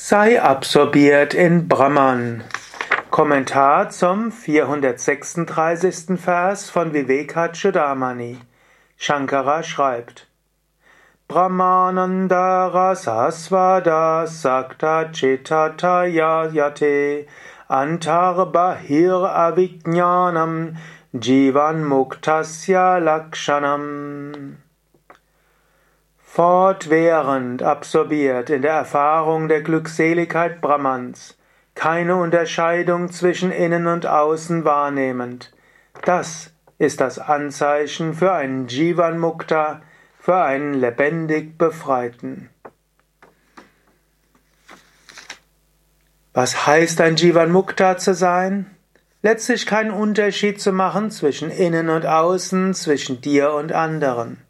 Sei absorbiert in Brahman. Kommentar zum 436. Vers von Vivekachudamani. Shankara schreibt: Brahmanandara sasvada sakta chitataya yate antar bahir avijnanam jivan muktasya lakshanam fortwährend absorbiert in der Erfahrung der Glückseligkeit Brahmans, keine Unterscheidung zwischen innen und außen wahrnehmend. Das ist das Anzeichen für einen Jivan Mukta, für einen lebendig Befreiten. Was heißt ein Jivan Mukta zu sein? Letztlich keinen Unterschied zu machen zwischen innen und außen, zwischen dir und anderen.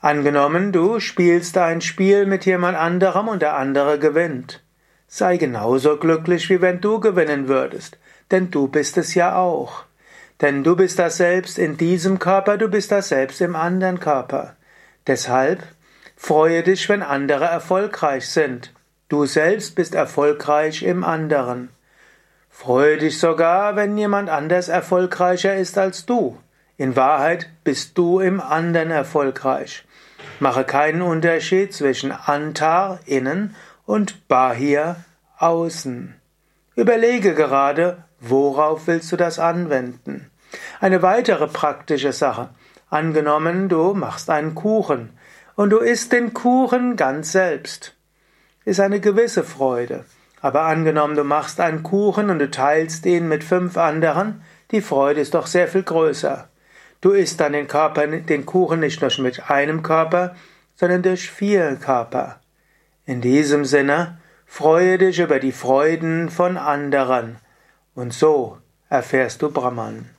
Angenommen, du spielst ein Spiel mit jemand anderem und der andere gewinnt. Sei genauso glücklich, wie wenn du gewinnen würdest, denn du bist es ja auch. Denn du bist das Selbst in diesem Körper, du bist das Selbst im anderen Körper. Deshalb freue dich, wenn andere erfolgreich sind. Du selbst bist erfolgreich im anderen. Freue dich sogar, wenn jemand anders erfolgreicher ist als du. In Wahrheit bist du im anderen erfolgreich. Mache keinen Unterschied zwischen Antar innen und Bahir außen. Überlege gerade, worauf willst du das anwenden? Eine weitere praktische Sache. Angenommen, du machst einen Kuchen und du isst den Kuchen ganz selbst. Ist eine gewisse Freude. Aber angenommen, du machst einen Kuchen und du teilst ihn mit fünf anderen, die Freude ist doch sehr viel größer. Du isst dann den, Körper, den Kuchen nicht nur mit einem Körper, sondern durch vier Körper. In diesem Sinne, freue dich über die Freuden von anderen, und so erfährst du Brahman.